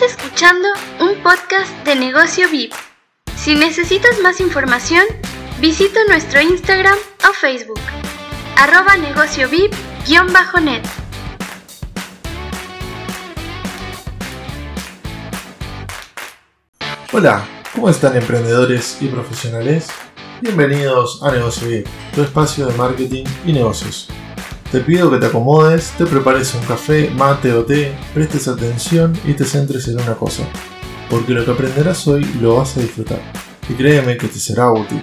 Estás escuchando un podcast de negocio VIP. Si necesitas más información, visita nuestro Instagram o Facebook, arroba negocio VIP-net. Hola, ¿cómo están emprendedores y profesionales? Bienvenidos a Negocio VIP, tu espacio de marketing y negocios. Te pido que te acomodes, te prepares un café, mate o té, prestes atención y te centres en una cosa, porque lo que aprenderás hoy lo vas a disfrutar, y créeme que te será útil.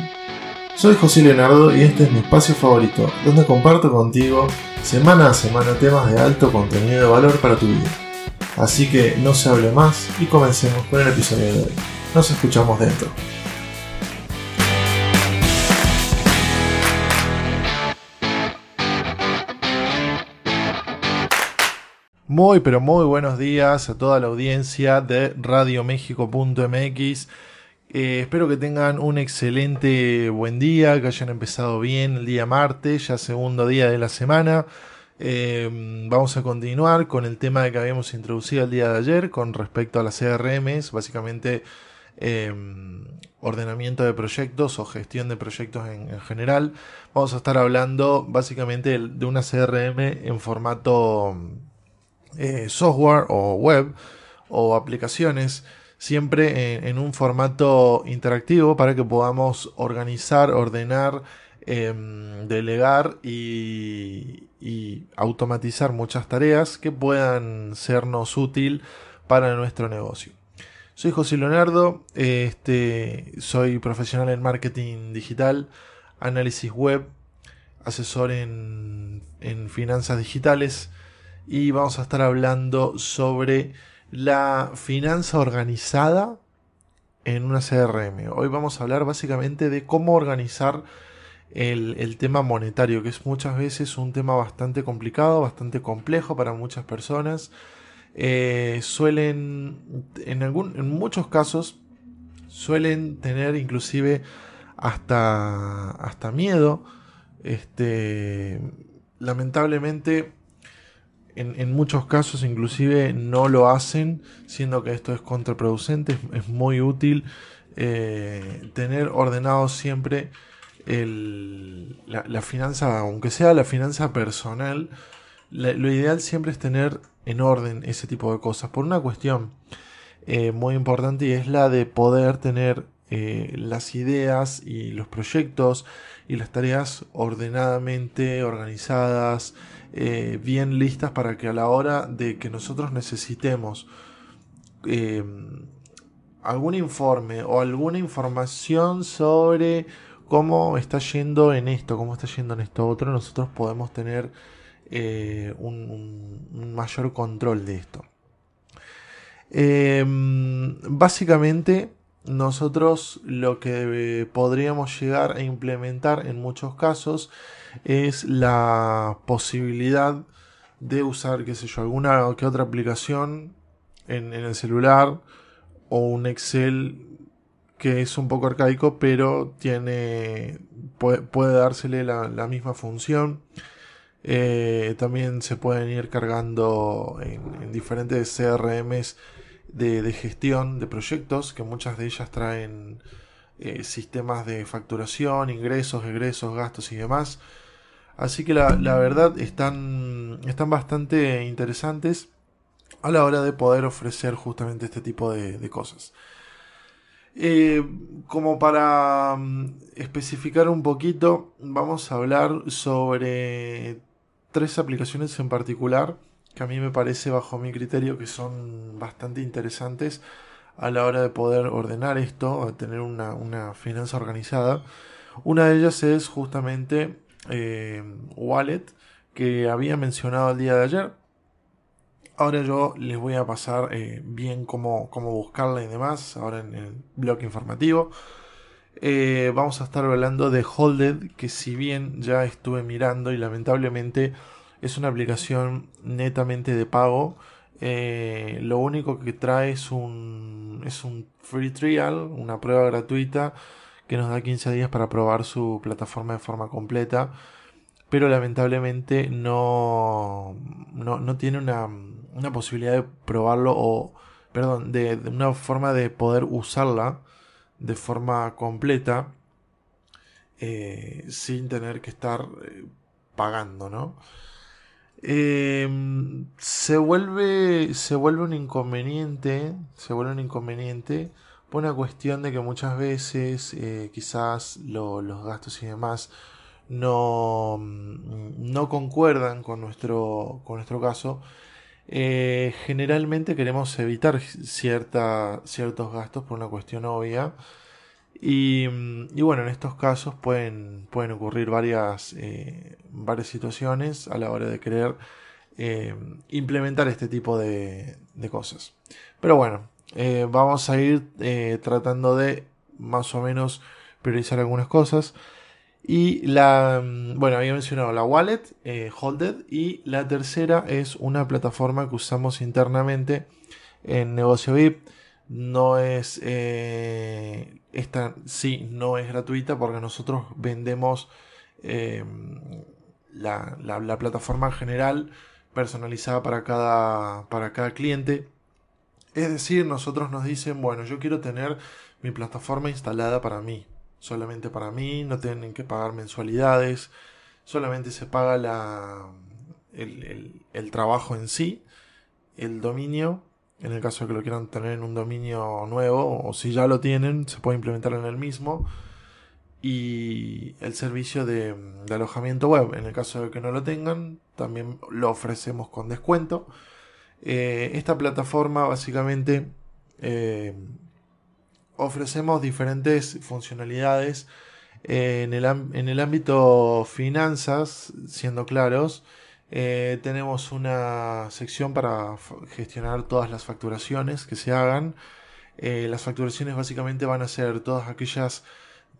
Soy José Leonardo y este es mi espacio favorito, donde comparto contigo semana a semana temas de alto contenido de valor para tu vida. Así que no se hable más y comencemos con el episodio de hoy. Nos escuchamos dentro. Muy pero muy buenos días a toda la audiencia de radioméxico.mx. Eh, espero que tengan un excelente buen día, que hayan empezado bien el día martes, ya segundo día de la semana. Eh, vamos a continuar con el tema que habíamos introducido el día de ayer con respecto a las CRMs, básicamente eh, ordenamiento de proyectos o gestión de proyectos en, general. Vamos a estar hablando básicamente de una CRM en formato eh, software o web o aplicaciones siempre en, un formato interactivo para que podamos organizar, ordenar, em, delegar y, automatizar muchas tareas que puedan sernos útil para nuestro negocio. Soy José Leonardo, este, soy profesional en marketing digital, análisis web, asesor en, en finanzas digitales y vamos a estar hablando sobre la finanza organizada en una CRM. Hoy vamos a hablar básicamente de cómo organizar el, tema monetario, que es muchas veces un tema bastante complicado, bastante complejo para muchas personas. Eh, suelen, en, algún, en muchos casos, suelen tener inclusive hasta, hasta miedo. Este, lamentablemente en, muchos casos inclusive no lo hacen, siendo que esto es contraproducente, es, muy útil eh, tener ordenado siempre la, finanza, aunque sea la finanza personal, lo ideal siempre es tener en orden ese tipo de cosas, por una cuestión eh, muy importante y es la de poder tener eh, las ideas y los proyectos y las tareas ordenadamente organizadas, eh, bien listas para que a la hora de que nosotros necesitemos em, algún informe o alguna información sobre cómo está yendo en esto, cómo está yendo en esto otro, nosotros podemos tener eh, un, mayor control de esto. Em, básicamente, nosotros lo que podríamos llegar a implementar en muchos casos es la posibilidad de usar, qué sé yo, alguna que otra aplicación en, el celular o un Excel que es un poco arcaico, pero tiene puede, dársele la, misma función. Eh, también se pueden ir cargando en, diferentes CRMs de, gestión de proyectos, que muchas de ellas traen eh, sistemas de facturación, ingresos, egresos, gastos y demás. Así que la, verdad están, están bastante interesantes a la hora de poder ofrecer justamente este tipo de, cosas. Eh, como para mm, especificar un poquito, vamos a hablar sobre tres aplicaciones en particular que a mí me parece bajo mi criterio que son bastante interesantes a la hora de poder ordenar esto, tener una, una finanza organizada. Una de ellas es justamente eh, wallet que había mencionado el día de ayer. Ahora yo les voy a pasar eh, bien cómo, cómo, buscarla y demás, ahora en el blog informativo. Eh, vamos a estar hablando de Holded, que si bien ya estuve mirando y lamentablemente es una aplicación netamente de pago, lo único que trae es un, es un free trial, una prueba gratuita que nos da 15 días para probar su plataforma de forma completa, pero lamentablemente no, no, tiene una, posibilidad de probarlo o perdón, de, una forma de poder usarla de forma completa eh, sin tener que estar eh, pagando, ¿no? Em, se vuelve se vuelve un inconveniente se vuelve un inconveniente una cuestión de que muchas veces eh, quizás los gastos y demás no, no concuerdan con nuestro, con nuestro caso, eh, generalmente queremos evitar cierta, ciertos gastos por una cuestión obvia. Y, bueno, en estos casos pueden, pueden ocurrir varias, eh, varias situaciones a la hora de querer implementar este tipo de, cosas. Pero bueno, vamos a ir tratando de más o menos priorizar algunas cosas. Y la, mm, bueno, había mencionado la wallet, eh, Holded, y la tercera es una plataforma que usamos internamente en Negocio VIP. No es, eh, esta sí, no es gratuita porque nosotros vendemos em, la, la, plataforma en general personalizada para cada, para cada cliente. Es decir, nosotros nos dicen, bueno, yo quiero tener mi plataforma instalada para mí. Solamente para mí, no tienen que pagar mensualidades, solamente se paga la, el, trabajo en sí, el dominio, en el caso de que lo quieran tener en un dominio nuevo, o si ya lo tienen, se puede implementar en el mismo, y el servicio de, alojamiento web, en el caso de que no lo tengan, también lo ofrecemos con descuento. Eh, esta plataforma básicamente eh, ofrecemos diferentes funcionalidades en el, en el ámbito finanzas, siendo claros. Eh, tenemos una sección para gestionar todas las facturaciones que se hagan. Las facturaciones básicamente van a ser todas aquellas,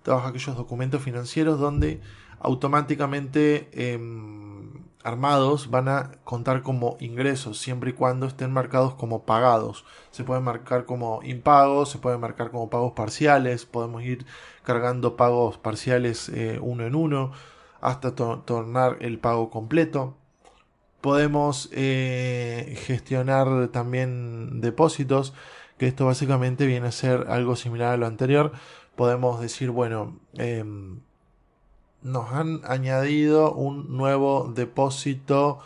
todos aquellos documentos financieros donde automáticamente em, armados van a contar como ingresos siempre y cuando estén marcados como pagados. Se pueden marcar como impagos, se pueden marcar como pagos parciales, podemos ir cargando pagos parciales eh, uno en uno hasta tornar el pago completo. Podemos eh, gestionar también depósitos, que esto básicamente viene a ser algo similar a lo anterior. Podemos decir, bueno, em, nos han añadido un nuevo depósito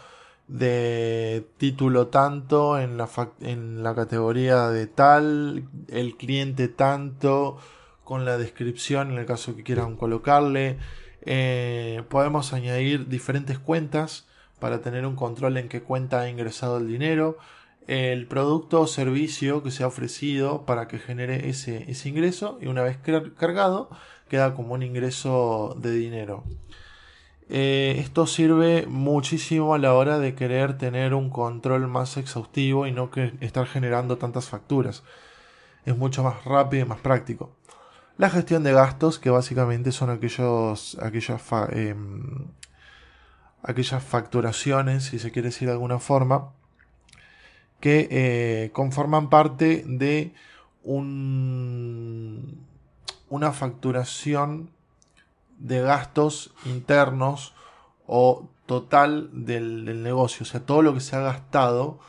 de título tanto en la, en la categoría de tal, el cliente tanto, con la descripción en el caso que quieran colocarle. Eh, podemos añadir diferentes cuentas para tener un control en qué cuenta ha ingresado el dinero, el producto o servicio que se ha ofrecido para que genere ese, ese ingreso y una vez cargado queda como un ingreso de dinero. Eh, esto sirve muchísimo a la hora de querer tener un control más exhaustivo y no que estar generando tantas facturas. Es mucho más rápido y más práctico. La gestión de gastos, que básicamente son aquellos, aquellas, em, aquellas facturaciones, si se quiere decir de alguna forma, que eh, conforman parte de un, una facturación de gastos internos o total del, negocio. O sea, todo lo que se ha gastado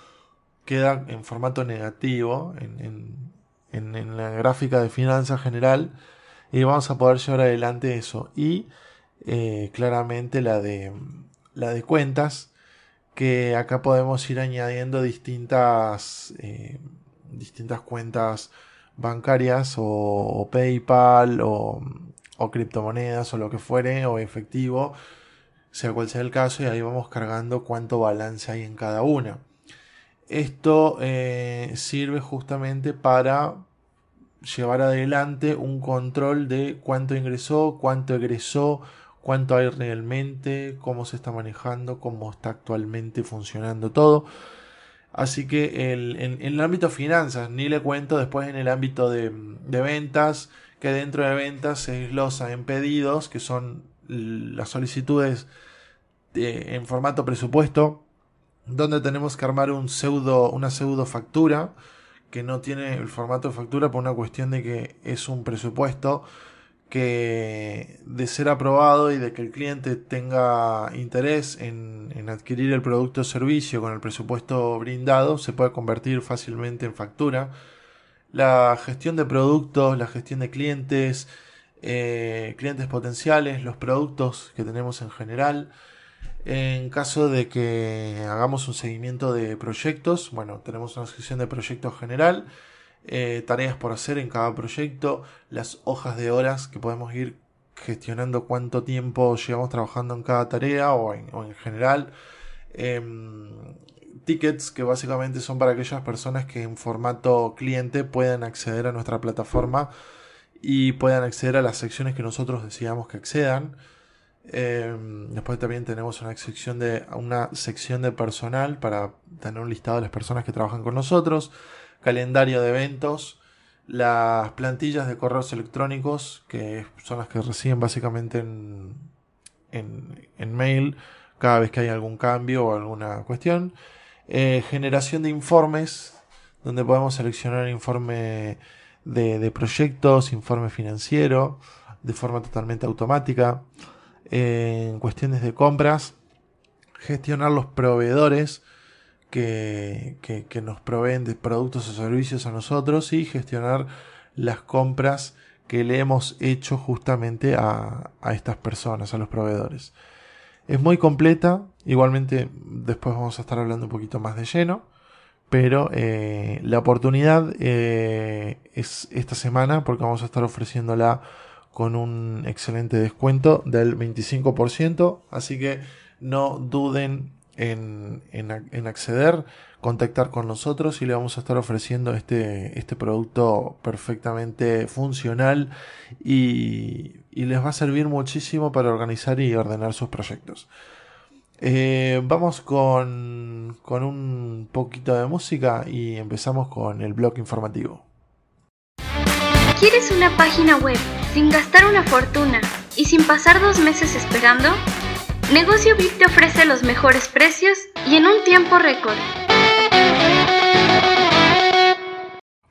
queda en formato negativo en, la gráfica de finanzas general y vamos a poder llevar adelante eso. Y eh, claramente la de, la de cuentas que acá podemos ir añadiendo distintas, eh, distintas cuentas bancarias o, PayPal o, criptomonedas o lo que fuere o efectivo, sea cual sea el caso, y ahí vamos cargando cuánto balance hay en cada una. Esto eh, sirve justamente para llevar adelante un control de cuánto ingresó, cuánto egresó, cuánto hay realmente, cómo se está manejando, cómo está actualmente funcionando todo. Así que en, el ámbito finanzas, ni le cuento después en el ámbito de, ventas, que dentro de ventas se desglosa en pedidos, que son las solicitudes en formato presupuesto, donde tenemos que armar un pseudo, una pseudo factura, que no tiene el formato de factura por una cuestión de que es un presupuesto que de ser aprobado y de que el cliente tenga interés en, adquirir el producto o servicio con el presupuesto brindado, se puede convertir fácilmente en factura. La gestión de productos, la gestión de clientes, eh, clientes potenciales, los productos que tenemos en general. En caso de que hagamos un seguimiento de proyectos, bueno, tenemos una sección de proyectos general, eh, tareas por hacer en cada proyecto, las hojas de horas que podemos ir gestionando cuánto tiempo llevamos trabajando en cada tarea o en, general. Em, tickets que básicamente son para aquellas personas que en formato cliente puedan acceder a nuestra plataforma y puedan acceder a las secciones que nosotros decidamos que accedan. Em, después también tenemos una sección de una sección de personal para tener un listado de las personas que trabajan con nosotros, calendario de eventos, las plantillas de correos electrónicos que son las que reciben básicamente en, en, en mail cada vez que hay algún cambio o alguna cuestión, eh, generación de informes donde podemos seleccionar informe de, proyectos, informe financiero, de forma totalmente automática. en cuestiones de compras, gestionar los proveedores que, que, nos proveen de productos o servicios a nosotros y gestionar las compras que le hemos hecho justamente a, a estas personas, a los proveedores. Es muy completa, igualmente después vamos a estar hablando un poquito más de lleno. Pero eh, la oportunidad eh, es esta semana porque vamos a estar ofreciéndola con un excelente descuento del 25%. Así que no duden en, acceder, contactar con nosotros y le vamos a estar ofreciendo este, este producto perfectamente funcional y, y les va a servir muchísimo para organizar y ordenar sus proyectos. Eh, vamos con, con un poquito de música y empezamos con el blog informativo. ¿Quieres una página web sin gastar una fortuna y sin pasar dos meses esperando? Negocio VIP te ofrece los mejores precios y en un tiempo récord.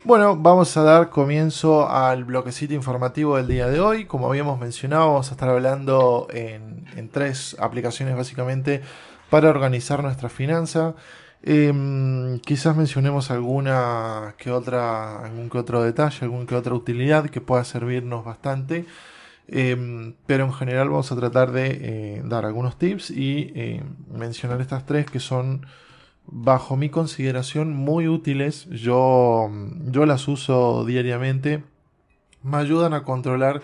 Bueno, vamos a dar comienzo al bloquecito informativo del día de hoy. Como habíamos mencionado, vamos a estar hablando en, tres aplicaciones básicamente para organizar nuestra finanza. Em, quizás mencionemos alguna que otra, algún que otro detalle, algún que otra utilidad que pueda servirnos bastante. Em, pero en general vamos a tratar de eh, dar algunos tips y eh, mencionar estas tres que son bajo mi consideración muy útiles. Yo, yo las uso diariamente. Me ayudan a controlar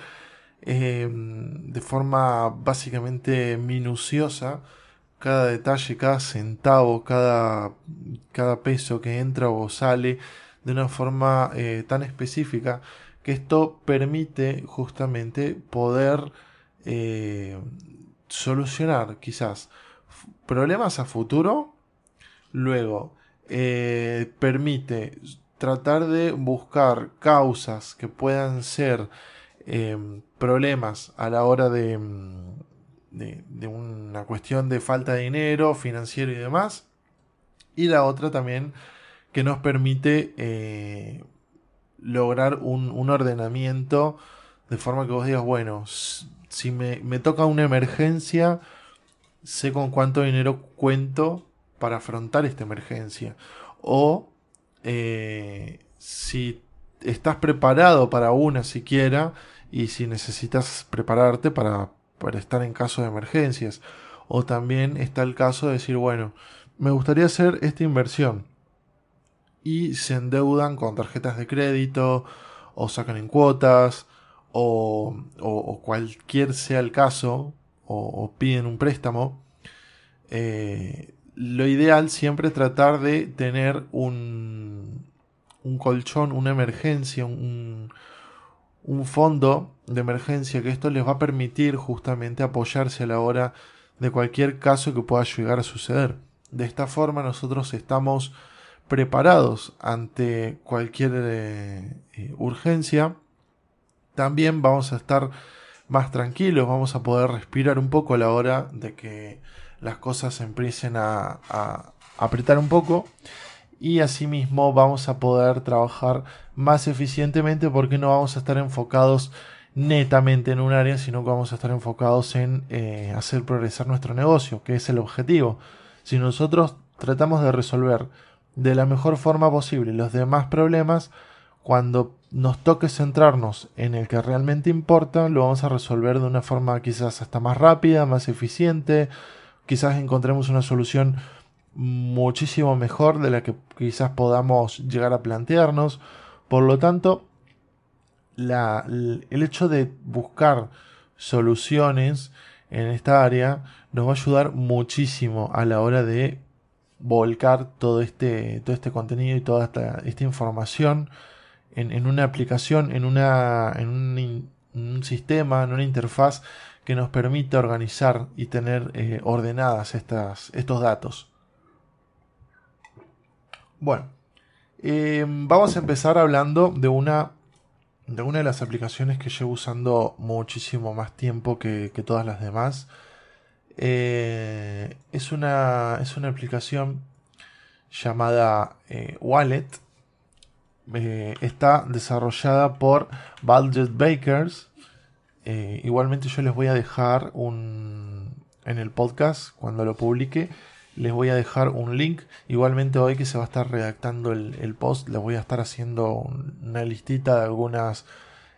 eh, de forma básicamente minuciosa cada detalle, cada centavo, cada, cada peso que entra o sale de una forma eh, tan específica que esto permite justamente poder eh, solucionar quizás problemas a futuro Luego, eh, permite tratar de buscar causas que puedan ser em, problemas a la hora de, mm, de, una cuestión de falta de dinero, financiero y demás. Y la otra también que nos permite eh, lograr un, ordenamiento de forma que vos digas, bueno, si me, me toca una emergencia, sé con cuánto dinero cuento para afrontar esta emergencia. O eh, si estás preparado para una siquiera y si necesitas prepararte para, para estar en caso de emergencias. O también está el caso de decir, bueno, me gustaría hacer esta inversión. Y se endeudan con tarjetas de crédito, o sacan en cuotas, o, cualquier sea el caso, o, piden un préstamo. Eh, lo ideal siempre es tratar de tener un, un colchón, una emergencia, un, un fondo de emergencia que esto les va a permitir justamente apoyarse a la hora de cualquier caso que pueda llegar a suceder. De esta forma nosotros estamos preparados ante cualquier eh, eh, urgencia. También vamos a estar más tranquilos, vamos a poder respirar un poco a la hora de que las cosas empiecen a, apretar un poco y asimismo vamos a poder trabajar más eficientemente porque no vamos a estar enfocados netamente en un área, sino que vamos a estar enfocados en eh, hacer progresar nuestro negocio, que es el objetivo. Si nosotros tratamos de resolver de la mejor forma posible los demás problemas, cuando nos toque centrarnos en el que realmente importa, lo vamos a resolver de una forma quizás hasta más rápida, más eficiente, quizás encontremos una solución muchísimo mejor de la que quizás podamos llegar a plantearnos. Por lo tanto, el hecho de buscar soluciones en esta área nos va a ayudar muchísimo a la hora de volcar todo este, todo este contenido y toda esta, información en, una aplicación, en, una, en un, sistema, en una interfaz que nos permita organizar y tener eh, ordenadas estas, estos datos. Bueno, eh, vamos a empezar hablando de una de una de las aplicaciones que llevo usando muchísimo más tiempo que, todas las demás. Eh, es, una, es una aplicación llamada eh, Wallet. Eh, está desarrollada por Budget Bakers. igualmente yo les voy a dejar un en el podcast cuando lo publique les voy a dejar un link. Igualmente hoy que se va a estar redactando el, post, les voy a estar haciendo una listita de algunas,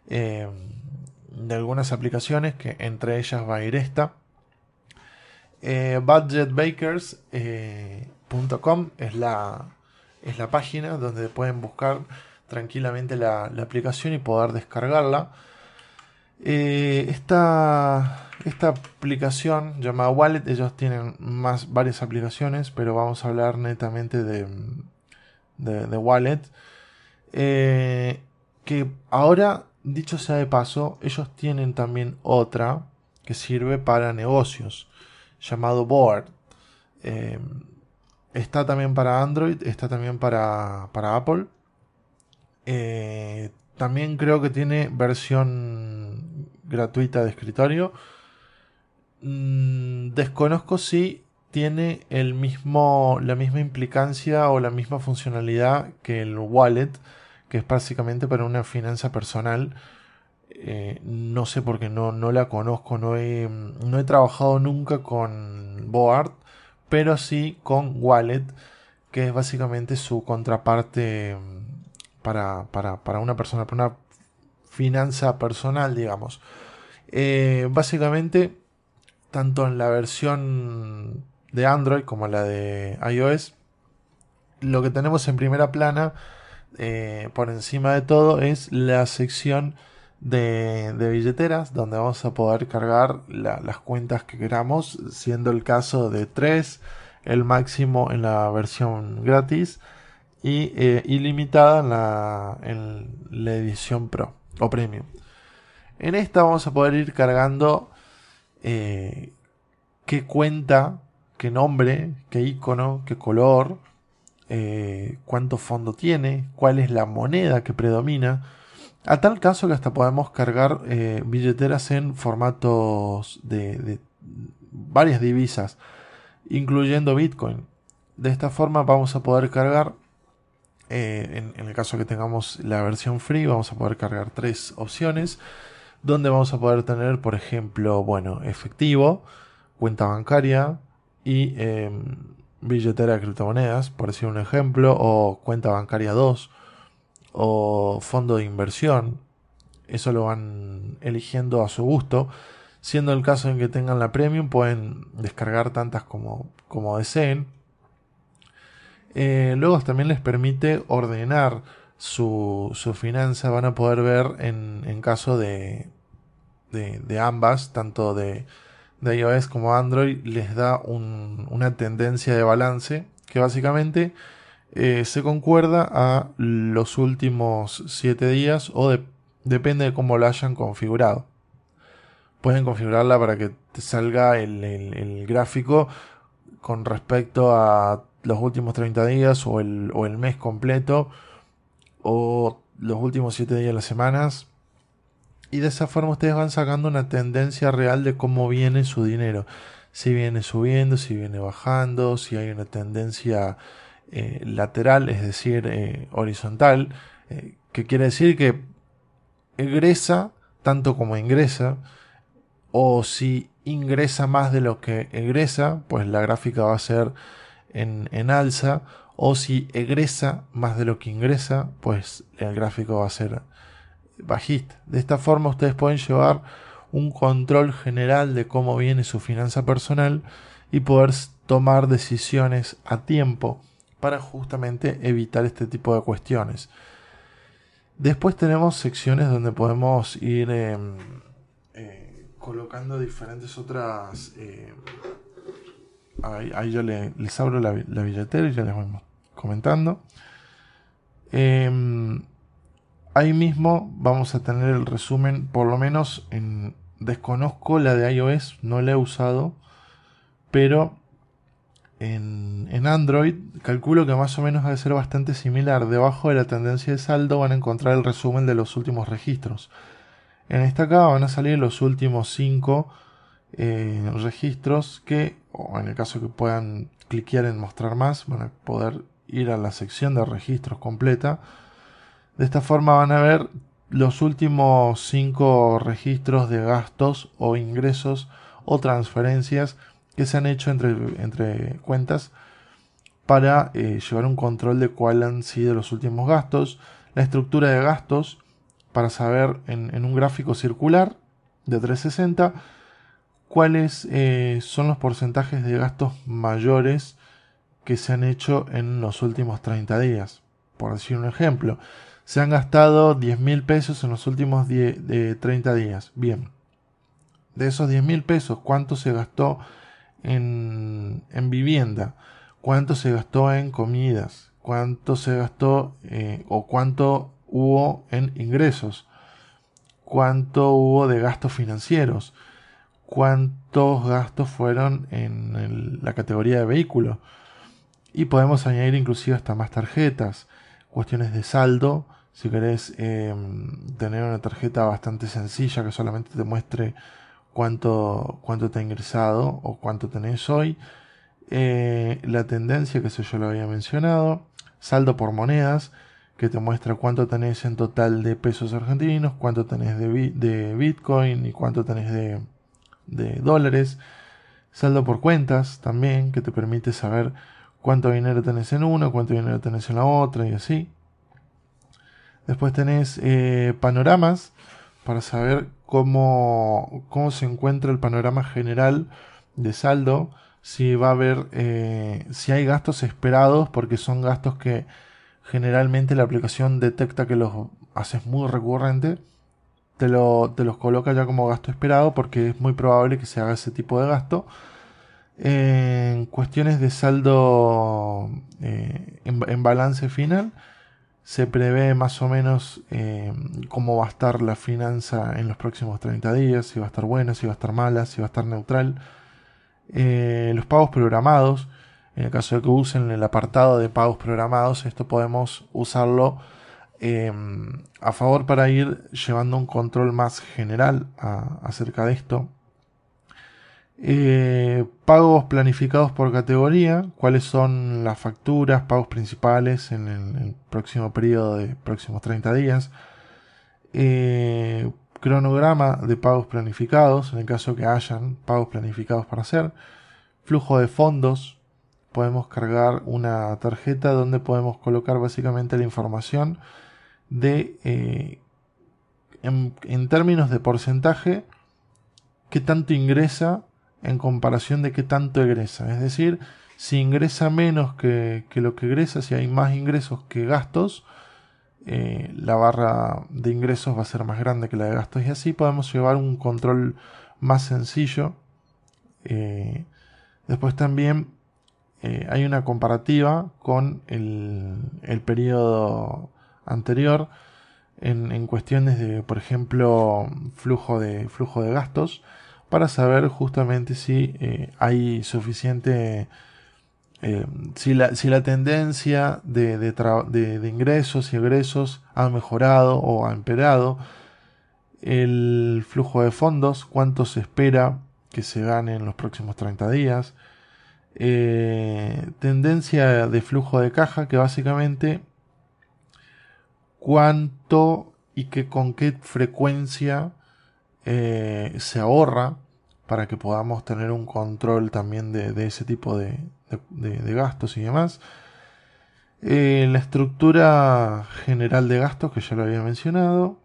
de algunas aplicaciones, que entre ellas va a ir esta. Eh, budgetbakers.com eh, es, la, es la página donde pueden buscar tranquilamente la aplicación y poder descargarla. Eh, esta, esta aplicación llamada Wallet, ellos tienen más varias aplicaciones, pero vamos a hablar netamente de, de, Wallet. Que ahora, dicho sea de paso, ellos tienen también otra que sirve para negocios, llamado Board. Eh, está también para Android, está también para, para Apple. también creo que tiene versión gratuita de escritorio. Mm, desconozco si tiene el mismo, la misma implicancia o la misma funcionalidad que el wallet, que es básicamente para una finanza personal. Eh, no sé porque no, no la conozco, no he, no he trabajado nunca con Board, pero sí con Wallet, que es básicamente su contraparte mm, para, para, para una persona, para una finanza personal, digamos. Eh, básicamente, tanto en la versión de Android como la de iOS, lo que tenemos en primera plana, eh, por encima de todo, es la sección de, billeteras, donde vamos a poder cargar las cuentas que queramos, siendo el caso de 3, el máximo en la versión gratis y eh, ilimitada en la, edición Pro o Premium. En esta vamos a poder ir cargando eh, qué cuenta, qué nombre, qué icono, qué color, eh, cuánto fondo tiene, cuál es la moneda que predomina. A tal caso que hasta podemos cargar eh, billeteras en formatos de, varias divisas, incluyendo Bitcoin. De esta forma vamos a poder cargar en, el caso que tengamos la versión free, vamos a poder cargar tres opciones donde vamos a poder tener, por ejemplo, bueno, efectivo, cuenta bancaria y em, billetera de criptomonedas, por decir un ejemplo, o cuenta bancaria 2, o fondo de inversión. Eso lo van eligiendo a su gusto. Siendo el caso en que tengan la premium, pueden descargar tantas como, como deseen. Eh, luego también les permite ordenar su, finanza van a poder ver en, en caso de, de, ambas, tanto de, de, iOS como Android, les da una tendencia de balance que básicamente eh, se concuerda a los últimos 7 días o depende de cómo lo hayan configurado. Pueden configurarla para que te salga el, gráfico con respecto a los últimos 30 días o el, o el mes completo o los últimos 7 días de las semanas. Y de esa forma ustedes van sacando una tendencia real de cómo viene su dinero. Si viene subiendo, si viene bajando, si hay una tendencia eh, lateral, es decir, eh, horizontal, eh, que quiere decir que egresa tanto como ingresa, o si ingresa más de lo que egresa, pues la gráfica va a ser en, en alza, o si egresa más de lo que ingresa, pues el gráfico va a ser bajista. De esta forma ustedes pueden llevar un control general de cómo viene su finanza personal y poder tomar decisiones a tiempo para justamente evitar este tipo de cuestiones. Después tenemos secciones donde podemos ir em, eh, colocando diferentes otras... Eh, ahí, yo les abro la, billetera y ya les voy comentando. Em, ahí mismo vamos a tener el resumen, por lo menos en... Desconozco la de iOS, no la he usado, pero en, Android calculo que más o menos va a ser bastante similar. Debajo de la tendencia de saldo van a encontrar el resumen de los últimos registros. En esta acá van a salir los últimos 5 eh, registros que, o en el caso que puedan cliquear en mostrar más, van a poder ir a la sección de registros completa. De esta forma van a ver los últimos 5 registros de gastos o ingresos o transferencias que se han hecho entre, entre cuentas para eh, llevar un control de cuáles han sido los últimos gastos, la estructura de gastos para saber en, un gráfico circular de 360 cuáles eh, son los porcentajes de gastos mayores que se han hecho en los últimos 30 días. Por decir un ejemplo, se han gastado 10 mil pesos en los últimos 30 días. Bien, de esos 10 mil pesos, ¿cuánto se gastó en, vivienda, cuánto se gastó en comidas, cuánto se gastó eh, o cuánto hubo en ingresos, cuánto hubo de gastos financieros, cuántos gastos fueron en la categoría de vehículo. Y podemos añadir inclusive hasta más tarjetas, cuestiones de saldo. Si querés em, tener una tarjeta bastante sencilla que solamente te muestre cuánto, cuánto te ha ingresado o cuánto tenés hoy. Eh, la tendencia, que eso yo lo había mencionado. Saldo por monedas, que te muestra cuánto tenés en total de pesos argentinos, cuánto tenés de, de Bitcoin y cuánto tenés de, de dólares. Saldo por cuentas también, que te permite saber cuánto dinero tenés en una, cuánto dinero tenés en la otra y así. Después tenés eh, panoramas para saber cómo, cómo se encuentra el panorama general de saldo, si va a haber, eh, si hay gastos esperados, porque son gastos que generalmente la aplicación detecta que los haces muy recurrente, te, lo, te los coloca ya como gasto esperado porque es muy probable que se haga ese tipo de gasto. En cuestiones de saldo eh, en balance final, se prevé más o menos eh, cómo va a estar la finanza en los próximos 30 días, si va a estar buena, si va a estar mala, si va a estar neutral. Eh, los pagos programados, en el caso de que usen el apartado de pagos programados, esto podemos usarlo eh, a favor para ir llevando un control más general acerca de esto. Eh, pagos planificados por categoría, cuáles son las facturas, pagos principales en el, próximo periodo de próximos 30 días. Eh, cronograma de pagos planificados, en el caso que hayan pagos planificados para hacer. Flujo de fondos, podemos cargar una tarjeta donde podemos colocar básicamente la información de, eh, en, en términos de porcentaje, qué tanto ingresa en comparación de qué tanto egresa. Es decir, si ingresa menos que, lo que egresa, si hay más ingresos que gastos, eh, la barra de ingresos va a ser más grande que la de gastos y así podemos llevar un control más sencillo. Eh, después también eh, hay una comparativa con el, el periodo anterior en, en, cuestiones de, por ejemplo, flujo de, flujo de gastos para saber justamente si eh, hay suficiente, eh, si, la, si, la, tendencia de, de, ingresos y egresos ha mejorado o ha empeorado, el flujo de fondos, cuánto se espera que se gane en los próximos 30 días, eh, tendencia de flujo de caja, que básicamente cuánto y que con qué frecuencia eh, se ahorra para que podamos tener un control también de, ese tipo de, gastos y demás. Eh, la estructura general de gastos, que ya lo había mencionado.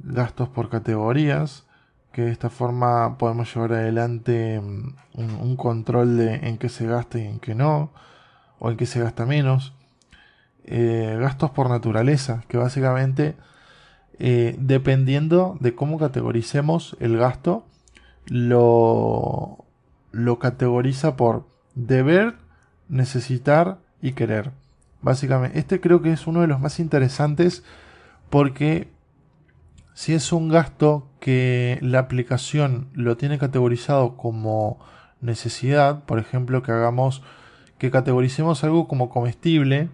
Gastos por categorías, que de esta forma podemos llevar adelante mm, un, control de en qué se gasta y en qué no, o en qué se gasta menos. Eh, gastos por naturaleza, que básicamente eh, dependiendo de cómo categoricemos el gasto, lo, lo categoriza por deber, necesitar y querer. Básicamente, este creo que es uno de los más interesantes porque si es un gasto que la aplicación lo tiene categorizado como necesidad, por ejemplo, que hagamos que categoricemos algo como comestible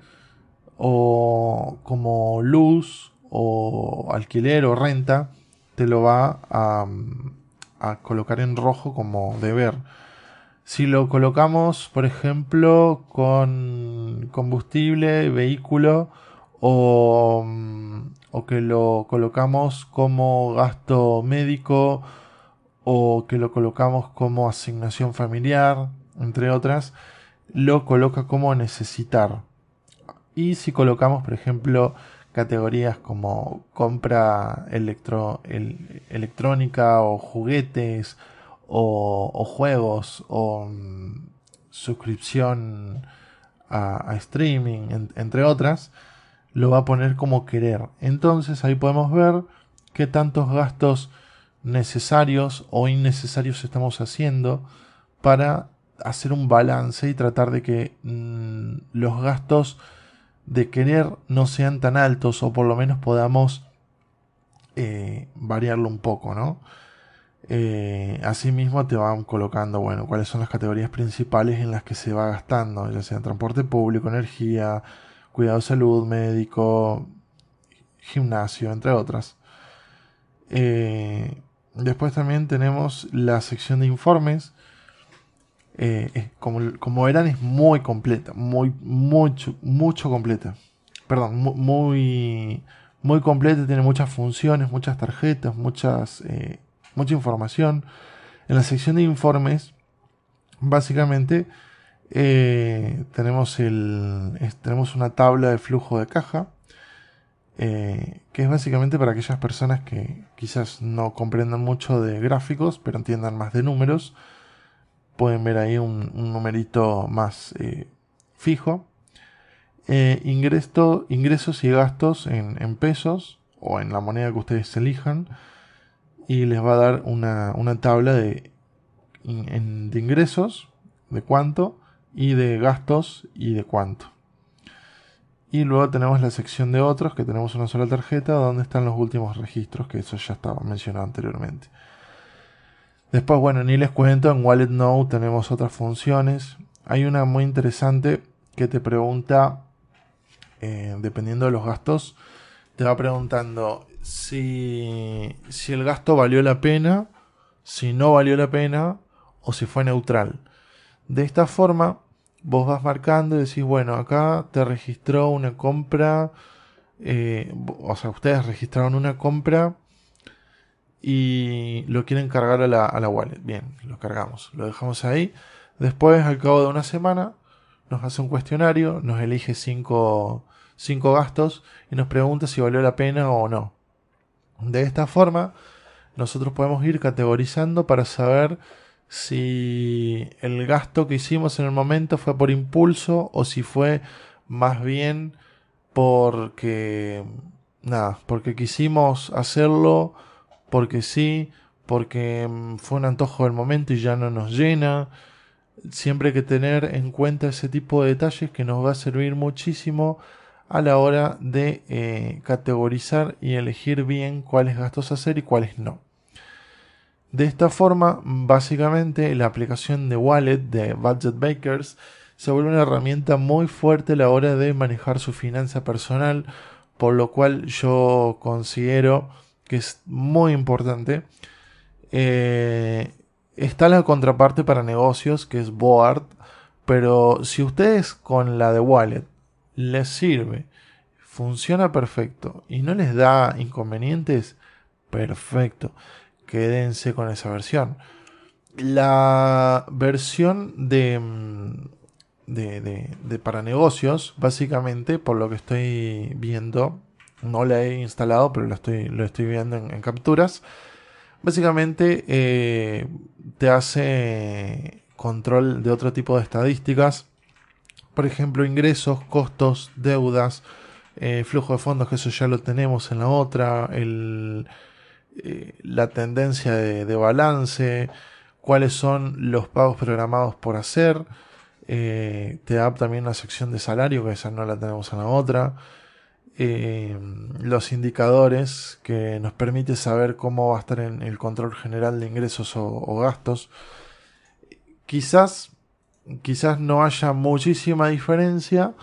o como luz o alquiler o renta, te lo va a, a colocar en rojo como deber. Si lo colocamos, por ejemplo, con combustible, vehículo, o, o, que lo colocamos como gasto médico, o que lo colocamos como asignación familiar, entre otras, lo coloca como necesitar. Y si colocamos, por ejemplo, categorías como compra electro, electrónica o juguetes o, juegos o mm, suscripción a, streaming, entre otras, lo va a poner como querer. Entonces ahí podemos ver qué tantos gastos necesarios o innecesarios estamos haciendo para hacer un balance y tratar de que mm, los gastos de querer no sean tan altos o por lo menos podamos eh, variarlo un poco, ¿no? Eh, asimismo te van colocando, bueno, cuáles son las categorías principales en las que se va gastando, ya sea transporte público, energía, cuidado de salud, médico, gimnasio, entre otras. Eh, después también tenemos la sección de informes, eh, como, como, verán, es muy completa, muy, mucho, mucho completa. Perdón, muy, muy completa, tiene muchas funciones, muchas tarjetas, muchas, eh, mucha información. En la sección de informes, básicamente, eh, tenemos, el, tenemos una tabla de flujo de caja, que es básicamente para aquellas personas que quizás no comprendan mucho de gráficos, pero entiendan más de números pueden ver ahí un, numerito más eh, fijo. Eh, ingresos y gastos en, pesos o en la moneda que ustedes elijan. Y les va a dar una, tabla de, de ingresos, de cuánto, y de gastos y de cuánto. Y luego tenemos la sección de otros, que tenemos una sola tarjeta, donde están los últimos registros, que eso ya estaba mencionado anteriormente. Después, bueno, ni les cuento, en Wallet Now tenemos otras funciones. Hay una muy interesante que te pregunta, eh, dependiendo de los gastos, te va preguntando si, si el gasto valió la pena, si no valió la pena o si fue neutral. De esta forma, vos vas marcando y decís, bueno, acá te registró una compra, eh, o sea, ustedes registraron una compra y lo quieren cargar a la, a la wallet. Bien, lo cargamos, lo dejamos ahí. Después, al cabo de una semana, nos hace un cuestionario, nos elige cinco, cinco gastos y nos pregunta si valió la pena o no. De esta forma, nosotros podemos ir categorizando para saber si el gasto que hicimos en el momento fue por impulso o si fue más bien porque nada, porque quisimos hacerlo porque sí, porque mm, fue un antojo del momento y ya no nos llena. Siempre hay que tener en cuenta ese tipo de detalles que nos va a servir muchísimo a la hora de eh, categorizar y elegir bien cuáles gastos hacer y cuáles no. De esta forma, básicamente la aplicación de Wallet de Budget Bakers se vuelve una herramienta muy fuerte a la hora de manejar su finanza personal, por lo cual yo considero que es muy importante. Eh, está la contraparte para negocios, que es Board, pero si ustedes con la de Wallet les sirve, funciona perfecto y no les da inconvenientes, perfecto. quédense con esa versión. La versión de, mm, de, para negocios, básicamente, por lo que estoy viendo, no la he instalado, pero lo estoy, lo estoy viendo en, capturas. Básicamente eh, te hace control de otro tipo de estadísticas. Por ejemplo, ingresos, costos, deudas, eh, flujo de fondos, que eso ya lo tenemos en la otra. Eh, la tendencia de, balance, cuáles son los pagos programados por hacer. Te da también una sección de salario, que esa no la tenemos en la otra. Eh, los indicadores que nos permite saber cómo va a estar en el control general de ingresos o, gastos. Quizás, quizás no haya muchísima diferencia,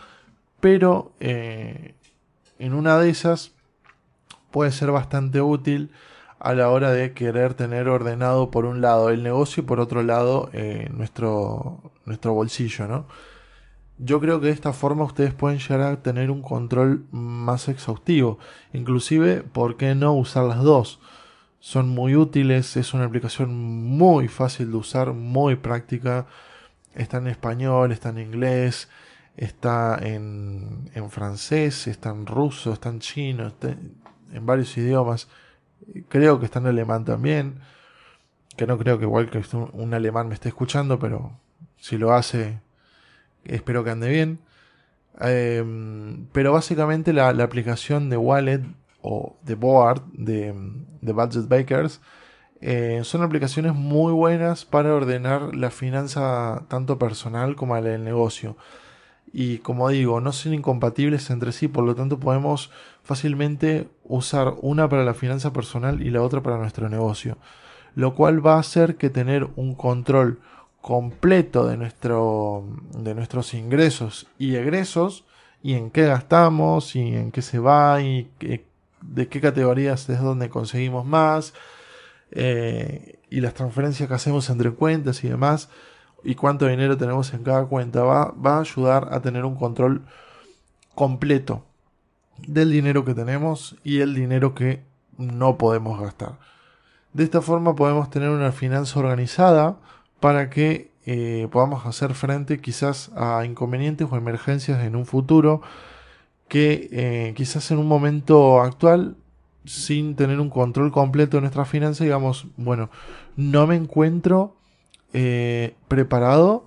pero en una de esas puede ser bastante útil a la hora de querer tener ordenado por un lado el negocio y por otro lado eh, nuestro, nuestro bolsillo, ¿no? Yo creo que de esta forma ustedes pueden llegar a tener un control más exhaustivo. Inclusive, ¿por qué no usar las dos? Son muy útiles, es una aplicación muy fácil de usar, muy práctica. Está en español, está en inglés, está en, en francés, está en ruso, está en chino, está en varios idiomas. Creo que está en alemán también. Que no creo que igual que un alemán me esté escuchando, pero si lo hace, espero que ande bien. Em, pero básicamente la, aplicación de Wallet o de Board de, Budget Bakers eh, son aplicaciones muy buenas para ordenar la finanza tanto personal como la del negocio y como digo, no son incompatibles entre sí, por lo tanto podemos fácilmente usar una para la finanza personal y la otra para nuestro negocio, lo cual va a hacer que tener un control completo de, nuestro, de nuestros ingresos y egresos y en qué gastamos y en qué se va y de qué categorías es donde conseguimos más eh, y las transferencias que hacemos entre cuentas y demás y cuánto dinero tenemos en cada cuenta va, va a ayudar a tener un control completo del dinero que tenemos y el dinero que no podemos gastar. De esta forma podemos tener una finanza organizada para que eh, podamos hacer frente quizás a inconvenientes o emergencias en un futuro que eh, quizás en un momento actual sin tener un control completo de nuestra finanza digamos bueno no me encuentro eh, preparado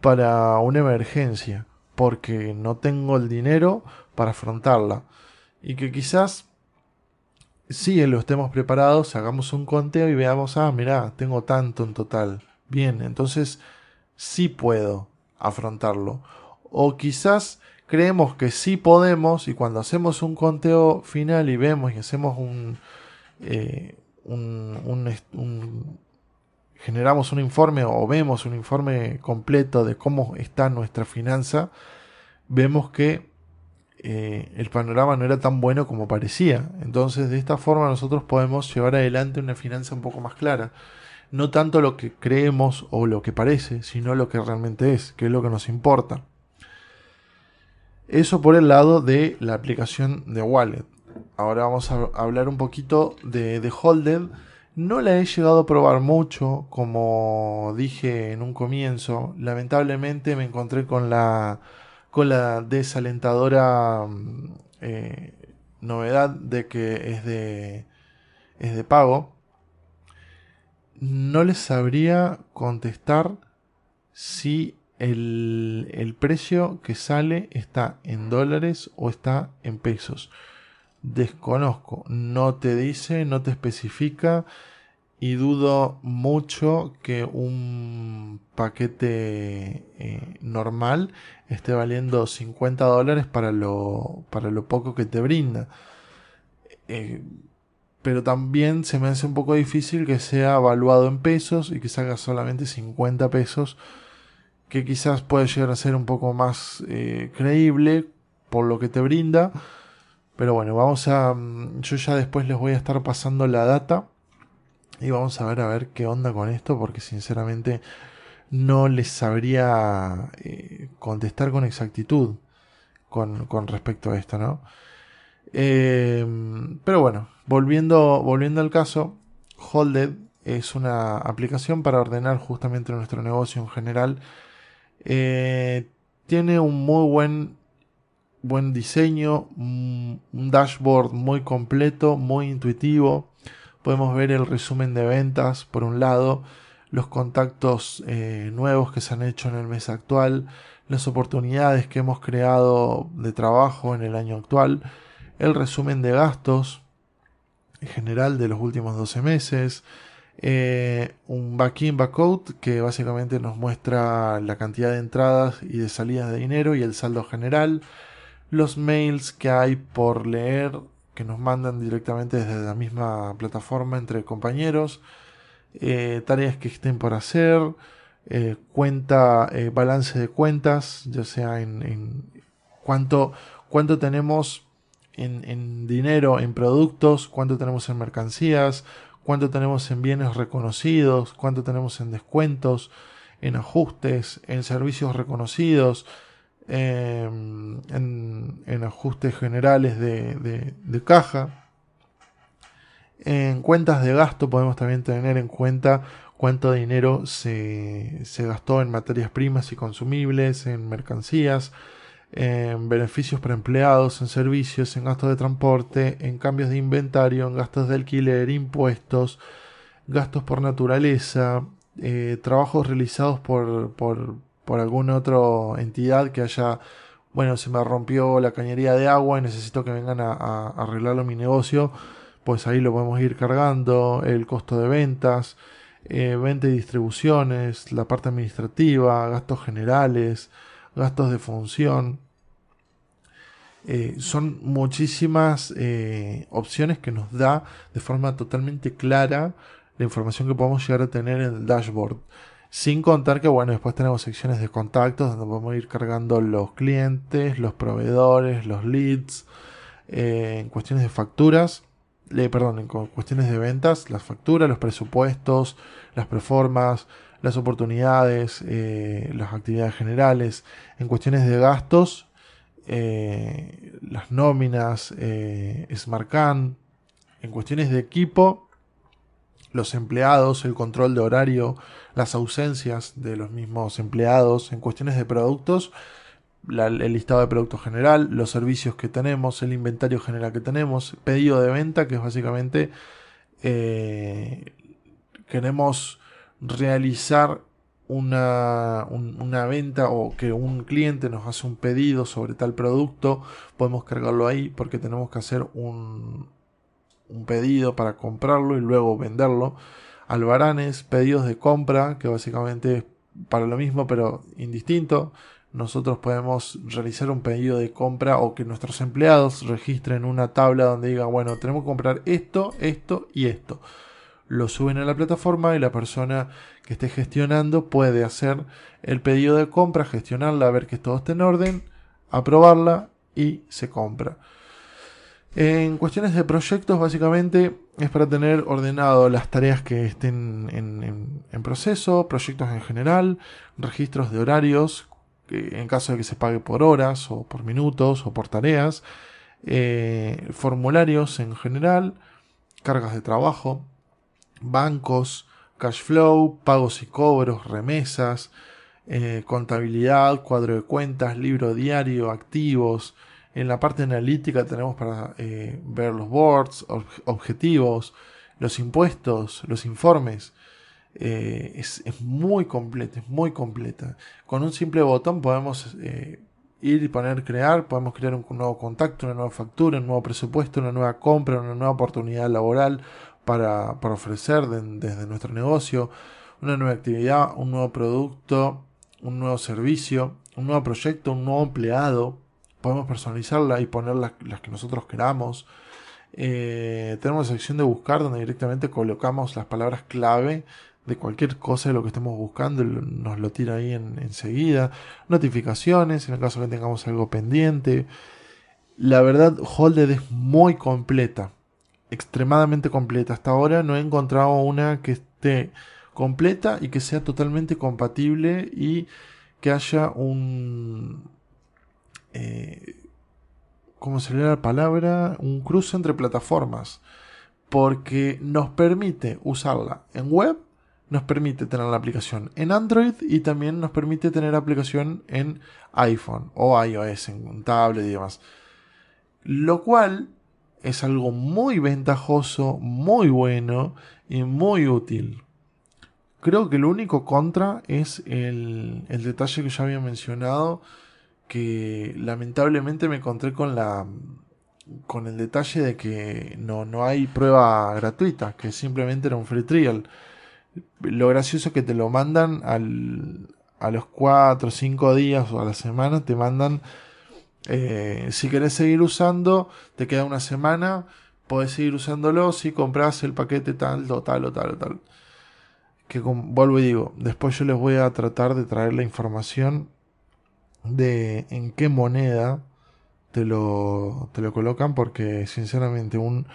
para una emergencia, porque no tengo el dinero para afrontarla. Y que quizás si lo estemos preparados, hagamos un conteo y veamos, ah, mira, tengo tanto en total. Bien, entonces sí puedo afrontarlo. O quizás creemos que sí podemos y cuando hacemos un conteo final y vemos y hacemos un, eh, generamos un informe o vemos un informe completo de cómo está nuestra finanza, vemos que eh, el panorama no era tan bueno como parecía. Entonces, de esta forma nosotros podemos llevar adelante una finanza un poco más clara. No tanto lo que creemos o lo que parece, sino lo que realmente es, que es lo que nos importa. Eso por el lado de la aplicación de Wallet. Ahora vamos a hablar un poquito de, de Holded no la he llegado a probar mucho, como dije en un comienzo. Lamentablemente me encontré con la, con la desalentadora eh, novedad de que es de, es de pago. No les sabría contestar si el, el precio que sale está en dólares o está en pesos desconozco. No te dice, no te especifica y dudo mucho que un paquete eh, normal esté valiendo 50 dólares para lo, para lo poco que te brinda. Eh, pero también se me hace un poco difícil que sea evaluado en pesos y que salga solamente 50 pesos, que quizás puede llegar a ser un poco más eh, creíble por lo que te brinda pero bueno, vamos a. Mm, yo ya después les voy a estar pasando la data. Y vamos a ver a ver qué onda con esto. Porque sinceramente no les sabría eh, contestar con exactitud con, con, respecto a esto, ¿no? Em, pero bueno, volviendo, volviendo al caso, Holded es una aplicación para ordenar justamente nuestro negocio en general. Eh, tiene un muy buen, buen diseño, un dashboard muy completo, muy intuitivo. Podemos ver el resumen de ventas por un lado, los contactos eh, nuevos que se han hecho en el mes actual, las oportunidades que hemos creado de trabajo en el año actual, el resumen de gastos general de los últimos 12 meses, eh, un back-in, back-out que básicamente nos muestra la cantidad de entradas y de salidas de dinero y el saldo general, los mails que hay por leer que nos mandan directamente desde la misma plataforma entre compañeros, eh, tareas que estén por hacer, eh, cuenta, balance de cuentas, ya sea en, cuánto, cuánto tenemos en, dinero, en productos, cuánto tenemos en mercancías, cuánto tenemos en bienes reconocidos, cuánto tenemos en descuentos, en ajustes, en servicios reconocidos, em, en, ajustes generales de, caja. En cuentas de gasto podemos también tener en cuenta cuánto dinero se, se gastó en materias primas y consumibles, en mercancías, en beneficios para empleados, en servicios, en gastos de transporte, en cambios de inventario, en gastos de alquiler, impuestos, gastos por naturaleza, eh, trabajos realizados por, por, por alguna otra entidad que haya, bueno, se me rompió la cañería de agua y necesito que vengan a, arreglarlo mi negocio, pues ahí lo podemos ir cargando, el costo de ventas, eh, venta y distribuciones, la parte administrativa, gastos generales, gastos de función. Eh, son muchísimas eh, opciones que nos da de forma totalmente clara la información que podemos llegar a tener en el dashboard. Sin contar que, bueno, después tenemos secciones de contactos donde podemos ir cargando los clientes, los proveedores, los leads, eh, en cuestiones de facturas, perdón, en cuestiones de ventas, las facturas, los presupuestos, las performances, las oportunidades, eh, las actividades generales, en cuestiones de gastos, eh, las nóminas, eh, en cuestiones de equipo, los empleados, el control de horario, las ausencias de los mismos empleados, en cuestiones de productos, el listado de productos general, los servicios que tenemos, el inventario general que tenemos, pedido de venta, que es básicamente queremos realizar una, una, venta o que un cliente nos hace un pedido sobre tal producto, podemos cargarlo ahí porque tenemos que hacer un, un pedido para comprarlo y luego venderlo. Albaranes, pedidos de compra, que básicamente es para lo mismo pero indistinto. Nosotros podemos realizar un pedido de compra o que nuestros empleados registren una tabla donde digan, bueno, tenemos que comprar esto, esto y esto lo suben a la plataforma y la persona que esté gestionando puede hacer el pedido de compra, gestionarla, ver que todo esté en orden, aprobarla y se compra. En cuestiones de proyectos, básicamente es para tener ordenado las tareas que estén en, proceso, proyectos en general, registros de horarios, en caso de que se pague por horas o por minutos o por tareas, eh, formularios en general, cargas de trabajo, bancos, cash flow, pagos y cobros, remesas, eh, contabilidad, cuadro de cuentas, libro diario, activos. En la parte analítica tenemos para eh, ver los boards, objetivos, los impuestos, los informes. Eh, es, muy completa, es muy completa. Con un simple botón podemos ir y poner crear, podemos crear un nuevo contacto, una nueva factura, un nuevo presupuesto, una nueva compra, una nueva oportunidad laboral, para, ofrecer desde nuestro negocio, una nueva actividad, un nuevo producto, un nuevo servicio, un nuevo proyecto, un nuevo empleado. Podemos personalizarla y poner las, que nosotros queramos. Eh, tenemos la sección de buscar donde directamente colocamos las palabras clave de cualquier cosa de lo que estemos buscando, nos lo tira ahí enseguida. Notificaciones en el caso que tengamos algo pendiente. La verdad, Holded es muy completa extremadamente completa. Hasta ahora no he encontrado una que esté completa y que sea totalmente compatible y que haya un... Eh, ¿Cómo sería la palabra? Un cruce entre plataformas. porque nos permite usarla en web, nos permite tener la aplicación en Android y también nos permite tener aplicación en iPhone o iOS, en tablet y demás. Lo cual es algo muy ventajoso, muy bueno y muy útil. Creo que lo único contra es el, el detalle que ya había mencionado, que lamentablemente me encontré con la con el detalle de que no, no hay prueba gratuita, que simplemente era un free trial. Lo gracioso es que te lo mandan al, a los 4 o 5 días o a la semana, te mandan eh, si querés seguir usando, te queda una semana, podés seguir usándolo si compras el paquete tal o tal o tal o tal. Que vuelvo y digo, después yo les voy a tratar de traer la información de en qué moneda te lo, te lo colocan porque sinceramente un,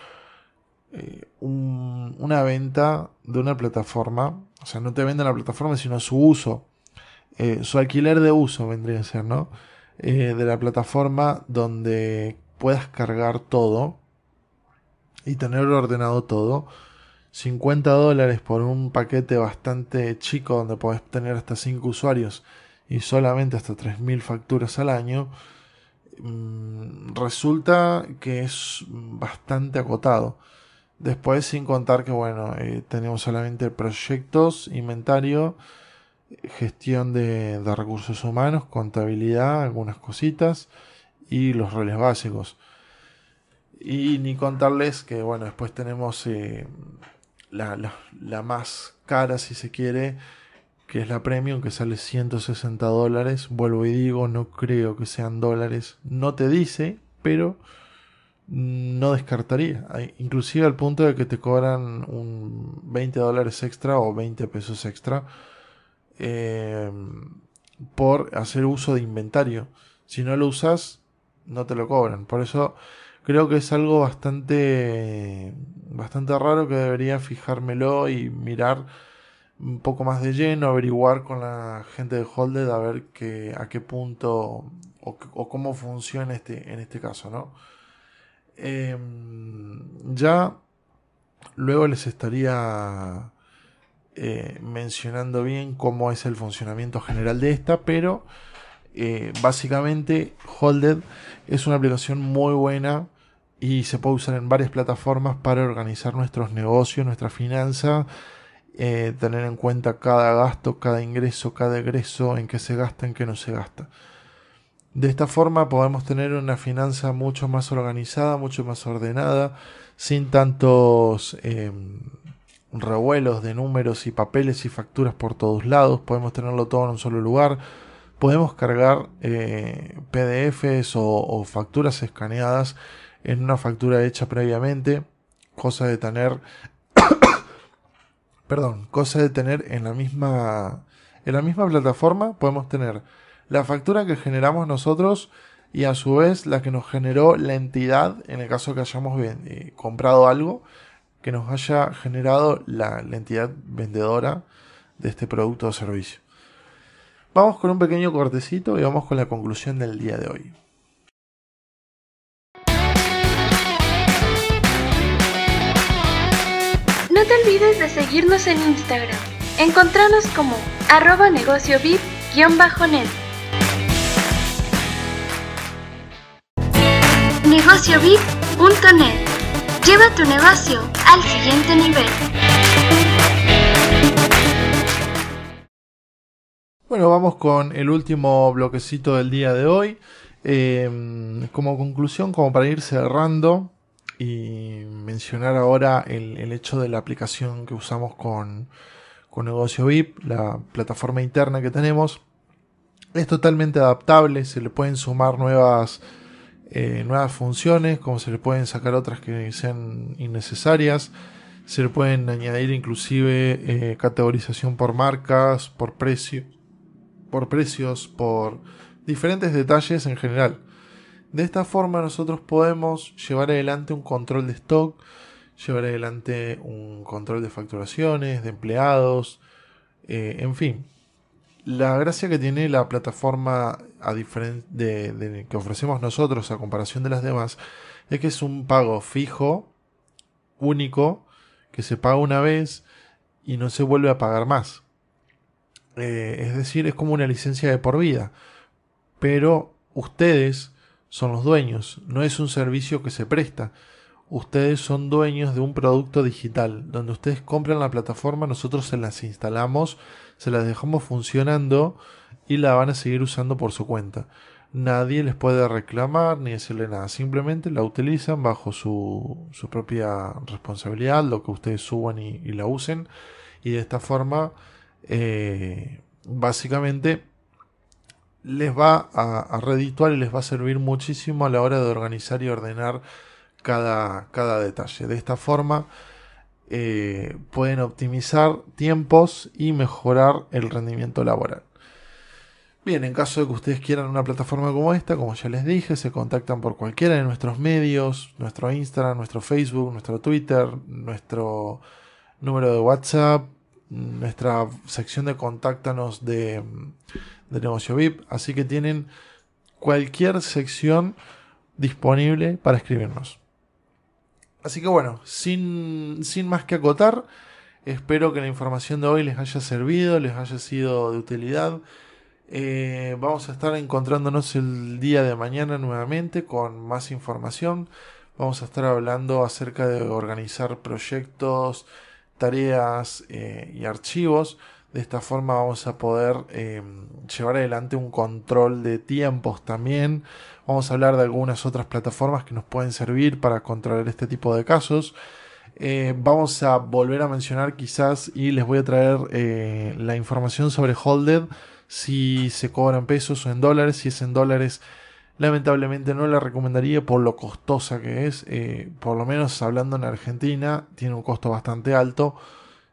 eh, una venta de una plataforma, o sea, no te venden la plataforma sino su uso, eh, su alquiler de uso vendría a ser, ¿no? Eh, de la plataforma donde puedas cargar todo y tener ordenado todo. 50 dólares por un paquete bastante chico donde puedes tener hasta 5 usuarios y solamente hasta 3.000 facturas al año, mm, resulta que es bastante acotado. Después, sin contar que, bueno, eh, tenemos solamente proyectos, inventario gestión de, recursos humanos, contabilidad, algunas cositas y los roles básicos. Y ni contarles que, bueno, después tenemos eh, la, la, más cara, si se quiere, que es la premium, que sale 160 dólares. Vuelvo y digo, no creo que sean dólares. No te dice, pero no descartaría. Inclusive al punto de que te cobran un 20 dólares extra o 20 pesos extra Em, por hacer uso de inventario. Si no lo usas, no te lo cobran. Por eso creo que es algo bastante, bastante raro que debería fijármelo y mirar un poco más de lleno, averiguar con la gente de Holded a ver que, a qué punto o, cómo funciona este, en este caso, ¿no? Em, ya luego les estaría eh, mencionando bien cómo es el funcionamiento general de esta, pero eh, básicamente Holded es una aplicación muy buena y se puede usar en varias plataformas para organizar nuestros negocios, nuestra finanza, eh, tener en cuenta cada gasto, cada ingreso, cada egreso, en qué se gasta, en qué no se gasta. De esta forma podemos tener una finanza mucho más organizada, mucho más ordenada, sin tantos revuelos de números y papeles y facturas por todos lados, podemos tenerlo todo en un solo lugar, podemos cargar eh, PDFs o, facturas escaneadas en una factura hecha previamente, cosa de tener, perdón, cosa de tener en la misma, en la misma plataforma. Podemos tener la factura que generamos nosotros y a su vez la que nos generó la entidad en el caso que hayamos eh, comprado algo que nos haya generado la, entidad vendedora de este producto o servicio. Vamos con un pequeño cortecito y vamos con la conclusión del día de hoy. No te olvides de seguirnos en Instagram. Encontranos como arroba negocio net Negociovip.net Lleva tu negocio al siguiente nivel. Bueno, vamos con el último bloquecito del día de hoy. Em, como conclusión, como para ir cerrando y mencionar ahora el, hecho de la aplicación que usamos con, con Negocio VIP, la plataforma interna que tenemos. Es totalmente adaptable, se le pueden sumar nuevas eh, nuevas funciones, como se le pueden sacar otras que sean innecesarias. Se le pueden añadir inclusive eh, categorización por marcas, por precio, por precios, por diferentes detalles en general. De esta forma nosotros podemos llevar adelante un control de stock, llevar adelante un control de facturaciones, de empleados, eh, en fin, la gracia que tiene la plataforma a de, que ofrecemos nosotros a comparación de las demás es que es un pago fijo único que se paga una vez y no se vuelve a pagar más. Eh, es decir, es como una licencia de por vida. Pero ustedes son los dueños, no es un servicio que se presta. Ustedes son dueños de un producto digital, donde ustedes compran la plataforma, nosotros se las instalamos, se las dejamos funcionando y la van a seguir usando por su cuenta. Nadie les puede reclamar ni decirle nada, simplemente la utilizan bajo su, su propia responsabilidad, lo que ustedes suban y, la usen, y de esta forma, eh, básicamente, les va a, a redituar y les va a servir muchísimo a la hora de organizar y ordenar cada, cada detalle. De esta forma eh, pueden optimizar tiempos y mejorar el rendimiento laboral. Bien, en caso de que ustedes quieran una plataforma como esta, como ya les dije, se contactan por cualquiera de nuestros medios, nuestro Instagram, nuestro Facebook, nuestro Twitter, nuestro número de WhatsApp, nuestra sección de contáctanos de, de negocio VIP. Así que tienen cualquier sección disponible para escribirnos. Así que bueno, sin, sin más que acotar, espero que la información de hoy les haya servido, les haya sido de utilidad. Eh, vamos a estar encontrándonos el día de mañana nuevamente con más información. Vamos a estar hablando acerca de organizar proyectos, tareas eh, y archivos. De esta forma vamos a poder eh, llevar adelante un control de tiempos también. Vamos a hablar de algunas otras plataformas que nos pueden servir para controlar este tipo de casos. Eh, vamos a volver a mencionar quizás y les voy a traer eh, la información sobre Holded, si se cobran pesos o en dólares. Si es en dólares, lamentablemente no la recomendaría por lo costosa que es. Eh, por lo menos hablando en Argentina, tiene un costo bastante alto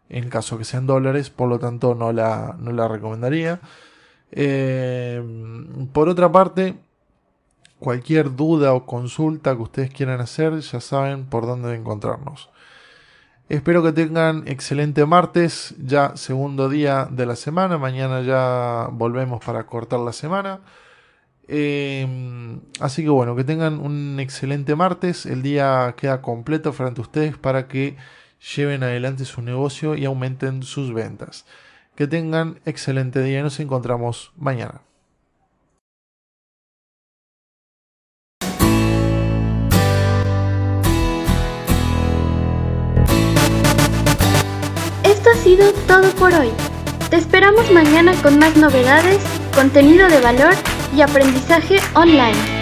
en caso que sean dólares, por lo tanto no la, no la recomendaría. por otra parte, Cualquier duda o consulta que ustedes quieran hacer, ya saben por dónde encontrarnos. Espero que tengan excelente martes, ya segundo día de la semana. Mañana ya volvemos para cortar la semana. Em, así que bueno, que tengan un excelente martes. El día queda completo frente a ustedes para que lleven adelante su negocio y aumenten sus ventas. Que tengan excelente día y nos encontramos mañana. Sido todo por hoy. Te esperamos mañana con más novedades, contenido de valor y aprendizaje online.